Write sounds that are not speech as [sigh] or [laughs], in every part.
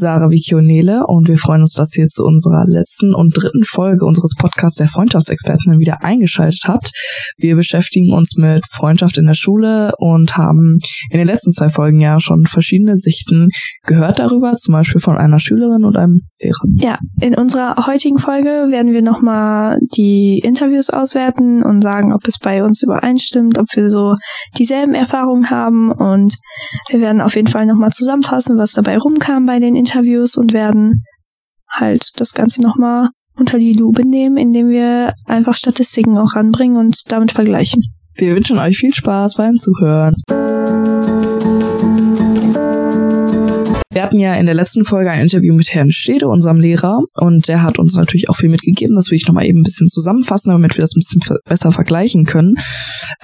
Sarah, Vicky und Nele und wir freuen uns, dass ihr zu unserer letzten und dritten Folge unseres Podcasts der Freundschaftsexperten wieder eingeschaltet habt. Wir beschäftigen uns mit Freundschaft in der Schule und haben in den letzten zwei Folgen ja schon verschiedene Sichten gehört darüber, zum Beispiel von einer Schülerin und einem Lehrer. Ja, in unserer heutigen Folge werden wir nochmal die Interviews auswerten und sagen, ob es bei uns übereinstimmt, ob wir so dieselben Erfahrungen haben und wir werden auf jeden Fall nochmal zusammenfassen, was dabei rumkam bei den Interviews und werden halt das Ganze nochmal unter die Lupe nehmen, indem wir einfach Statistiken auch ranbringen und damit vergleichen. Wir wünschen euch viel Spaß beim Zuhören. Wir hatten ja in der letzten Folge ein Interview mit Herrn Stede, unserem Lehrer, und der hat uns natürlich auch viel mitgegeben. Das will ich nochmal eben ein bisschen zusammenfassen, damit wir das ein bisschen besser vergleichen können.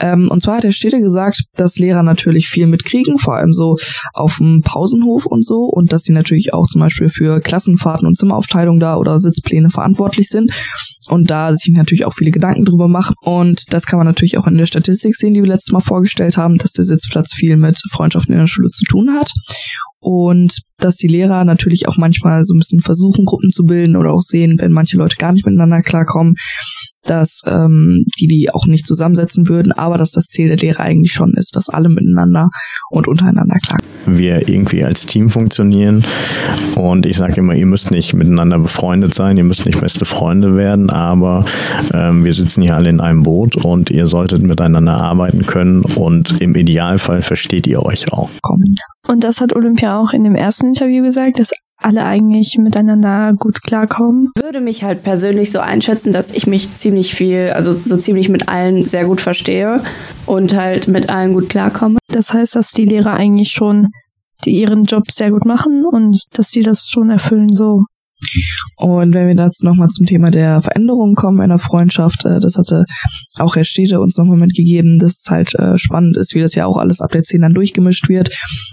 Ähm, und zwar hat Herr Stede gesagt, dass Lehrer natürlich viel mitkriegen, vor allem so auf dem Pausenhof und so, und dass sie natürlich auch zum Beispiel für Klassenfahrten und Zimmeraufteilung da oder Sitzpläne verantwortlich sind und da sich natürlich auch viele Gedanken drüber machen. Und das kann man natürlich auch in der Statistik sehen, die wir letztes Mal vorgestellt haben, dass der Sitzplatz viel mit Freundschaften in der Schule zu tun hat und dass die Lehrer natürlich auch manchmal so ein bisschen versuchen, Gruppen zu bilden oder auch sehen, wenn manche Leute gar nicht miteinander klarkommen, dass ähm, die die auch nicht zusammensetzen würden, aber dass das Ziel der Lehre eigentlich schon ist, dass alle miteinander und untereinander klar. Wir irgendwie als Team funktionieren und ich sage immer, ihr müsst nicht miteinander befreundet sein, ihr müsst nicht beste Freunde werden, aber ähm, wir sitzen hier alle in einem Boot und ihr solltet miteinander arbeiten können und im Idealfall versteht ihr euch auch. Und das hat Olympia auch in dem ersten Interview gesagt, dass alle eigentlich miteinander gut klarkommen. Ich würde mich halt persönlich so einschätzen, dass ich mich ziemlich viel, also so ziemlich mit allen sehr gut verstehe und halt mit allen gut klarkomme. Das heißt, dass die Lehrer eigentlich schon die ihren Job sehr gut machen und dass sie das schon erfüllen so. Und wenn wir jetzt nochmal zum Thema der Veränderung kommen in der Freundschaft, äh, das hatte auch Herr Stede uns nochmal mitgegeben, dass es halt äh, spannend ist, wie das ja auch alles ab der 10 dann durchgemischt wird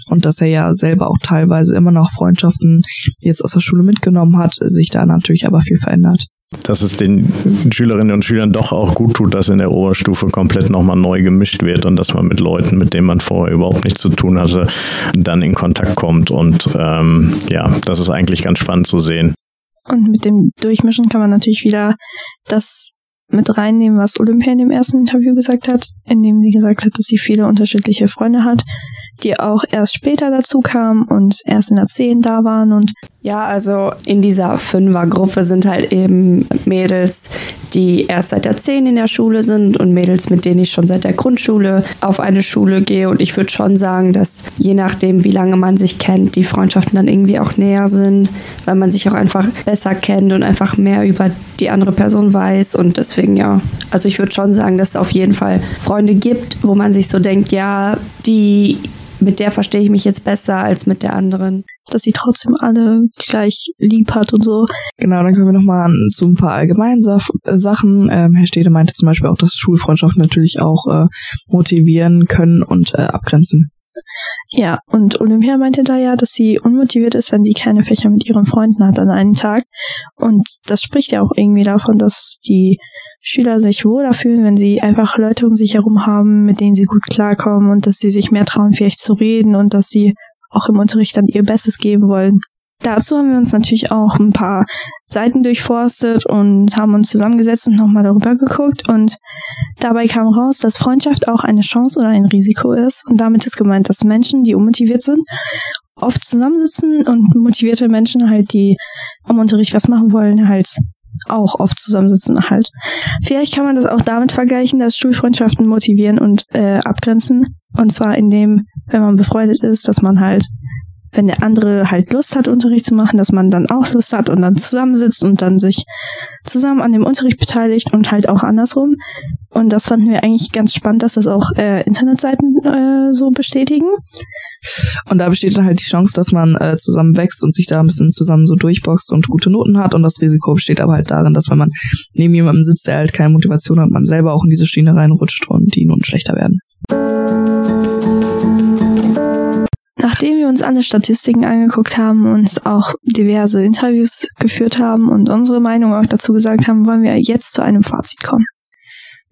und dass er ja selber auch teilweise immer noch Freundschaften jetzt aus der Schule mitgenommen hat, sich da natürlich aber viel verändert dass es den Schülerinnen und Schülern doch auch gut tut, dass in der Oberstufe komplett nochmal neu gemischt wird und dass man mit Leuten, mit denen man vorher überhaupt nichts zu tun hatte, dann in Kontakt kommt. Und ähm, ja, das ist eigentlich ganz spannend zu sehen. Und mit dem Durchmischen kann man natürlich wieder das mit reinnehmen, was Olympia in dem ersten Interview gesagt hat, in dem sie gesagt hat, dass sie viele unterschiedliche Freunde hat, die auch erst später dazu kamen und erst in der 10 da waren und ja, also in dieser Fünfergruppe sind halt eben Mädels, die erst seit der 10 in der Schule sind und Mädels, mit denen ich schon seit der Grundschule auf eine Schule gehe. Und ich würde schon sagen, dass je nachdem, wie lange man sich kennt, die Freundschaften dann irgendwie auch näher sind, weil man sich auch einfach besser kennt und einfach mehr über die andere Person weiß. Und deswegen ja, also ich würde schon sagen, dass es auf jeden Fall Freunde gibt, wo man sich so denkt, ja, die mit der verstehe ich mich jetzt besser als mit der anderen. Dass sie trotzdem alle gleich lieb hat und so. Genau, dann kommen wir nochmal zu ein paar allgemeinen äh, Sachen. Ähm, Herr Stede meinte zum Beispiel auch, dass Schulfreundschaften natürlich auch äh, motivieren können und äh, abgrenzen. Ja, und Olympia meinte da ja, dass sie unmotiviert ist, wenn sie keine Fächer mit ihren Freunden hat an einem Tag. Und das spricht ja auch irgendwie davon, dass die Schüler sich wohler fühlen, wenn sie einfach Leute um sich herum haben, mit denen sie gut klarkommen und dass sie sich mehr trauen, vielleicht zu reden und dass sie auch im Unterricht dann ihr Bestes geben wollen. Dazu haben wir uns natürlich auch ein paar Seiten durchforstet und haben uns zusammengesetzt und nochmal darüber geguckt. Und dabei kam raus, dass Freundschaft auch eine Chance oder ein Risiko ist. Und damit ist gemeint, dass Menschen, die unmotiviert sind, oft zusammensitzen und motivierte Menschen halt, die am Unterricht was machen wollen, halt auch oft zusammensitzen halt. Vielleicht kann man das auch damit vergleichen, dass Schulfreundschaften motivieren und äh, abgrenzen. Und zwar indem, wenn man befreundet ist, dass man halt, wenn der andere halt Lust hat, Unterricht zu machen, dass man dann auch Lust hat und dann zusammensitzt und dann sich zusammen an dem Unterricht beteiligt und halt auch andersrum. Und das fanden wir eigentlich ganz spannend, dass das auch äh, Internetseiten äh, so bestätigen. Und da besteht dann halt die Chance, dass man äh, zusammen wächst und sich da ein bisschen zusammen so durchboxt und gute Noten hat. Und das Risiko besteht aber halt darin, dass wenn man neben jemandem sitzt, der halt keine Motivation hat, man selber auch in diese Schiene reinrutscht und die Noten schlechter werden. Nachdem wir uns alle Statistiken angeguckt haben und auch diverse Interviews geführt haben und unsere Meinung auch dazu gesagt haben, wollen wir jetzt zu einem Fazit kommen.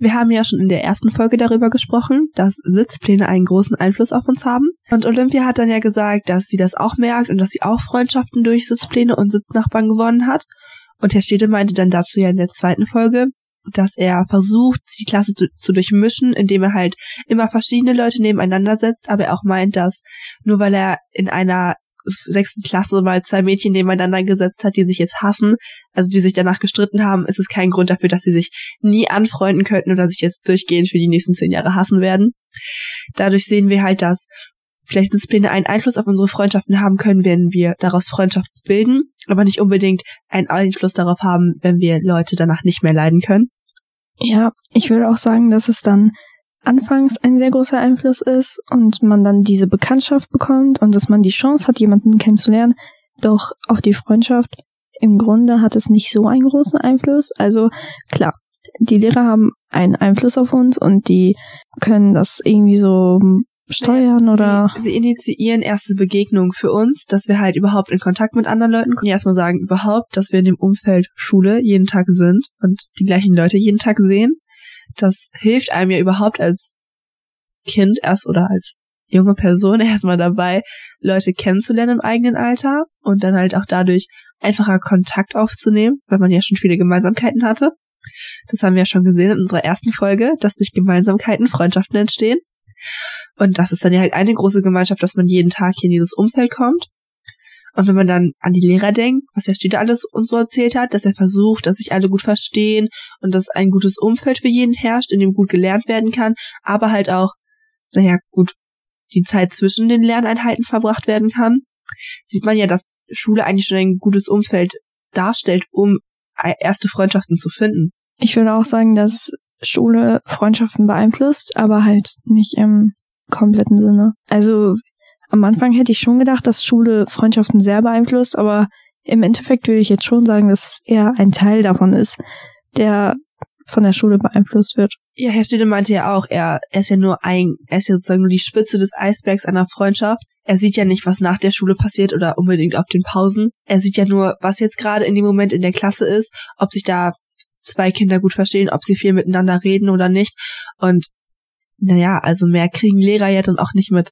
Wir haben ja schon in der ersten Folge darüber gesprochen, dass Sitzpläne einen großen Einfluss auf uns haben. Und Olympia hat dann ja gesagt, dass sie das auch merkt und dass sie auch Freundschaften durch Sitzpläne und Sitznachbarn gewonnen hat. Und Herr Stede meinte dann dazu ja in der zweiten Folge, dass er versucht, die Klasse zu, zu, durchmischen, indem er halt immer verschiedene Leute nebeneinander setzt, aber er auch meint, dass nur weil er in einer sechsten Klasse mal zwei Mädchen nebeneinander gesetzt hat, die sich jetzt hassen, also die sich danach gestritten haben, ist es kein Grund dafür, dass sie sich nie anfreunden könnten oder sich jetzt durchgehend für die nächsten zehn Jahre hassen werden. Dadurch sehen wir halt, dass vielleicht Sitzpläne einen Einfluss auf unsere Freundschaften haben können, wenn wir daraus Freundschaften bilden, aber nicht unbedingt einen Einfluss darauf haben, wenn wir Leute danach nicht mehr leiden können. Ja, ich würde auch sagen, dass es dann anfangs ein sehr großer Einfluss ist und man dann diese Bekanntschaft bekommt und dass man die Chance hat, jemanden kennenzulernen. Doch auch die Freundschaft im Grunde hat es nicht so einen großen Einfluss. Also klar, die Lehrer haben einen Einfluss auf uns und die können das irgendwie so steuern oder. Sie, initiieren erste Begegnungen für uns, dass wir halt überhaupt in Kontakt mit anderen Leuten kommen. Erstmal sagen überhaupt, dass wir in dem Umfeld Schule jeden Tag sind und die gleichen Leute jeden Tag sehen das hilft einem ja überhaupt als Kind erst oder als junge Person [laughs] erstmal dabei, Leute kennenzulernen im eigenen Alter und dann halt auch dadurch einfacher Kontakt aufzunehmen, weil man ja schon viele Gemeinsamkeiten hatte. Das haben wir ja schon gesehen in unserer ersten Folge, dass durch Gemeinsamkeiten Freundschaften entstehen. Und das ist dann ja halt eine große Gemeinschaft, dass man jeden Tag hier in dieses Umfeld kommt. Und wenn man dann an die Lehrer denkt, was Herr Stüder alles uns so erzählt hat, dass er versucht, dass sich alle gut verstehen und dass ein gutes Umfeld für jeden herrscht, in dem gut gelernt werden kann, aber halt auch, naja, gut, die Zeit zwischen den Lerneinheiten verbracht werden kann, sieht man ja, dass Schule eigentlich schon ein gutes Umfeld darstellt, um erste Freundschaften zu finden. Ich würde auch sagen, dass Schule Freundschaften beeinflusst, aber halt nicht im kompletten Sinne. Also am Anfang hätte ich schon gedacht, dass Schule Freundschaften sehr beeinflusst, aber im Endeffekt würde ich jetzt schon sagen, dass es eher ein Teil davon ist, der von der Schule beeinflusst wird. Ja, Herr Stede meinte ja auch, er, er ist ja nur ein, er ist ja sozusagen nur die Spitze des Eisbergs einer Freundschaft. Er sieht ja nicht, was nach der Schule passiert oder unbedingt auf den Pausen. Er sieht ja nur, was jetzt gerade in dem Moment in der Klasse ist, ob sich da zwei Kinder gut verstehen, ob sie viel miteinander reden oder nicht. Und naja, also mehr kriegen Lehrer ja dann auch nicht mit.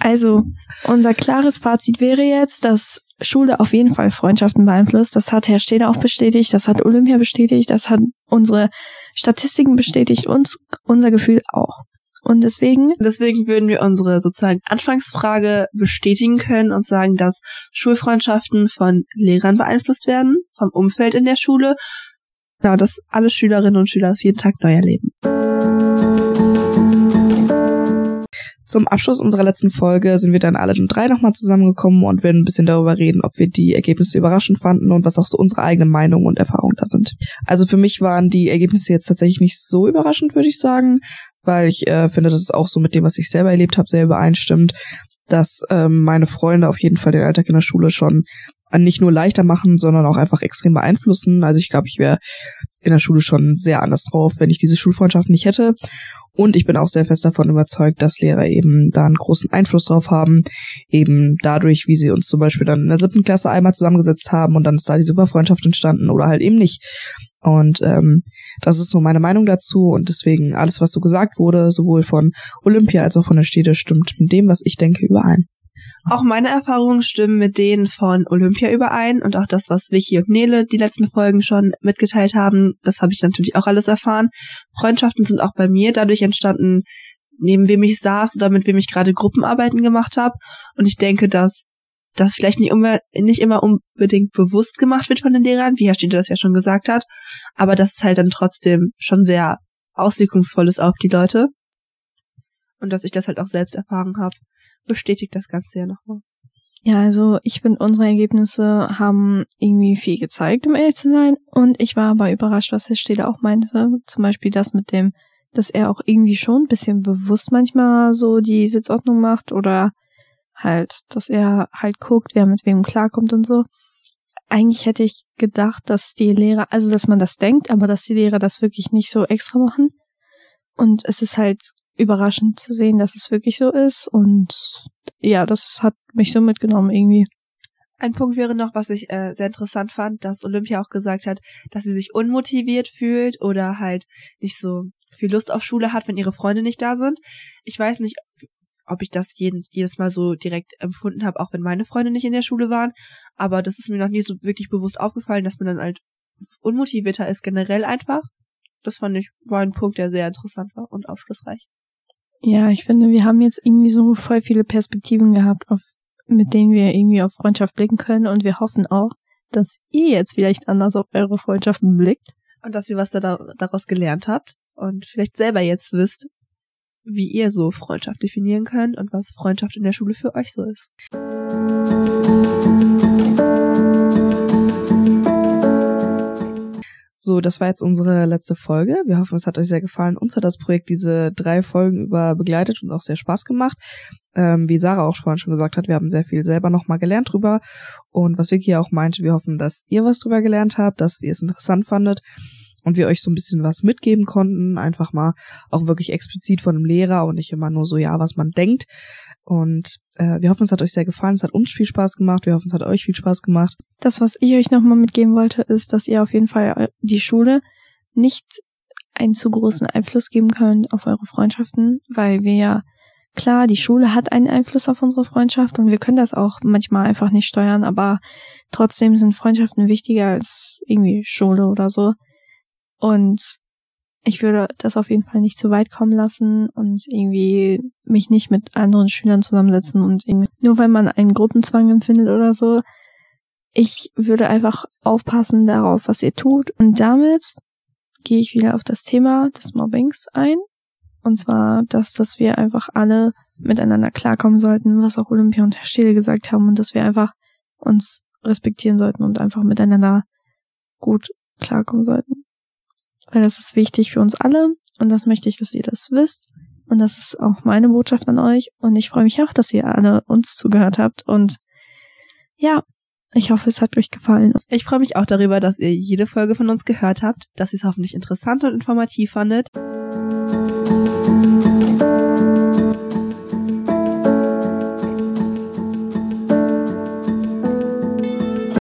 Also, unser klares Fazit wäre jetzt, dass Schule auf jeden Fall Freundschaften beeinflusst. Das hat Herr Steder auch bestätigt, das hat Olympia bestätigt, das hat unsere Statistiken bestätigt und unser Gefühl auch. Und deswegen. Deswegen würden wir unsere sozusagen Anfangsfrage bestätigen können und sagen, dass Schulfreundschaften von Lehrern beeinflusst werden, vom Umfeld in der Schule. Genau, dass alle Schülerinnen und Schüler es jeden Tag neu erleben. Zum Abschluss unserer letzten Folge sind wir dann alle drei nochmal zusammengekommen und werden ein bisschen darüber reden, ob wir die Ergebnisse überraschend fanden und was auch so unsere eigene Meinung und Erfahrung da sind. Also für mich waren die Ergebnisse jetzt tatsächlich nicht so überraschend, würde ich sagen, weil ich äh, finde, dass es auch so mit dem, was ich selber erlebt habe, sehr übereinstimmt, dass ähm, meine Freunde auf jeden Fall den Alltag in der Schule schon nicht nur leichter machen, sondern auch einfach extrem beeinflussen. Also ich glaube, ich wäre in der Schule schon sehr anders drauf, wenn ich diese Schulfreundschaft nicht hätte. Und ich bin auch sehr fest davon überzeugt, dass Lehrer eben da einen großen Einfluss drauf haben. Eben dadurch, wie sie uns zum Beispiel dann in der siebten Klasse einmal zusammengesetzt haben und dann ist da die Superfreundschaft entstanden oder halt eben nicht. Und ähm, das ist so meine Meinung dazu und deswegen alles, was so gesagt wurde, sowohl von Olympia als auch von der Städte, stimmt mit dem, was ich denke, überein. Auch meine Erfahrungen stimmen mit denen von Olympia überein und auch das, was Vicky und Nele die letzten Folgen schon mitgeteilt haben, das habe ich natürlich auch alles erfahren. Freundschaften sind auch bei mir dadurch entstanden, neben wem ich saß oder mit wem ich gerade Gruppenarbeiten gemacht habe. Und ich denke, dass das vielleicht nicht immer, nicht immer unbedingt bewusst gemacht wird von den Lehrern, wie Herr Stede das ja schon gesagt hat, aber dass es halt dann trotzdem schon sehr auswirkungsvoll ist auf die Leute. Und dass ich das halt auch selbst erfahren habe bestätigt das Ganze ja nochmal. Ja, also ich finde, unsere Ergebnisse haben irgendwie viel gezeigt, um ehrlich zu sein. Und ich war aber überrascht, was Herr Stede auch meinte. Zum Beispiel das mit dem, dass er auch irgendwie schon ein bisschen bewusst manchmal so die Sitzordnung macht oder halt, dass er halt guckt, wer mit wem klarkommt und so. Eigentlich hätte ich gedacht, dass die Lehrer, also dass man das denkt, aber dass die Lehrer das wirklich nicht so extra machen. Und es ist halt überraschend zu sehen, dass es wirklich so ist. Und ja, das hat mich so mitgenommen irgendwie. Ein Punkt wäre noch, was ich äh, sehr interessant fand, dass Olympia auch gesagt hat, dass sie sich unmotiviert fühlt oder halt nicht so viel Lust auf Schule hat, wenn ihre Freunde nicht da sind. Ich weiß nicht, ob ich das jeden, jedes Mal so direkt empfunden habe, auch wenn meine Freunde nicht in der Schule waren. Aber das ist mir noch nie so wirklich bewusst aufgefallen, dass man dann halt unmotivierter ist generell einfach. Das fand ich, war ein Punkt, der sehr interessant war und aufschlussreich. Ja, ich finde, wir haben jetzt irgendwie so voll viele Perspektiven gehabt, auf, mit denen wir irgendwie auf Freundschaft blicken können und wir hoffen auch, dass ihr jetzt vielleicht anders auf eure Freundschaften blickt. Und dass ihr was da, daraus gelernt habt und vielleicht selber jetzt wisst, wie ihr so Freundschaft definieren könnt und was Freundschaft in der Schule für euch so ist. So, das war jetzt unsere letzte Folge. Wir hoffen, es hat euch sehr gefallen. Uns hat das Projekt diese drei Folgen über begleitet und auch sehr Spaß gemacht. Ähm, wie Sarah auch vorhin schon gesagt hat, wir haben sehr viel selber nochmal gelernt drüber. Und was Vicky auch meinte, wir hoffen, dass ihr was drüber gelernt habt, dass ihr es interessant fandet und wir euch so ein bisschen was mitgeben konnten. Einfach mal auch wirklich explizit von einem Lehrer und nicht immer nur so, ja, was man denkt. Und äh, wir hoffen, es hat euch sehr gefallen. Es hat uns viel Spaß gemacht. Wir hoffen, es hat euch viel Spaß gemacht. Das, was ich euch nochmal mitgeben wollte, ist, dass ihr auf jeden Fall die Schule nicht einen zu großen Einfluss geben könnt auf eure Freundschaften, weil wir ja klar, die Schule hat einen Einfluss auf unsere Freundschaft und wir können das auch manchmal einfach nicht steuern, aber trotzdem sind Freundschaften wichtiger als irgendwie Schule oder so. Und ich würde das auf jeden Fall nicht zu weit kommen lassen und irgendwie mich nicht mit anderen Schülern zusammensetzen und nur weil man einen Gruppenzwang empfindet oder so. Ich würde einfach aufpassen darauf, was ihr tut. Und damit gehe ich wieder auf das Thema des Mobbings ein. Und zwar, dass, dass wir einfach alle miteinander klarkommen sollten, was auch Olympia und Herr Steele gesagt haben und dass wir einfach uns respektieren sollten und einfach miteinander gut klarkommen sollten weil das ist wichtig für uns alle und das möchte ich, dass ihr das wisst. Und das ist auch meine Botschaft an euch. Und ich freue mich auch, dass ihr alle uns zugehört habt. Und ja, ich hoffe, es hat euch gefallen. Ich freue mich auch darüber, dass ihr jede Folge von uns gehört habt, dass ihr es hoffentlich interessant und informativ fandet.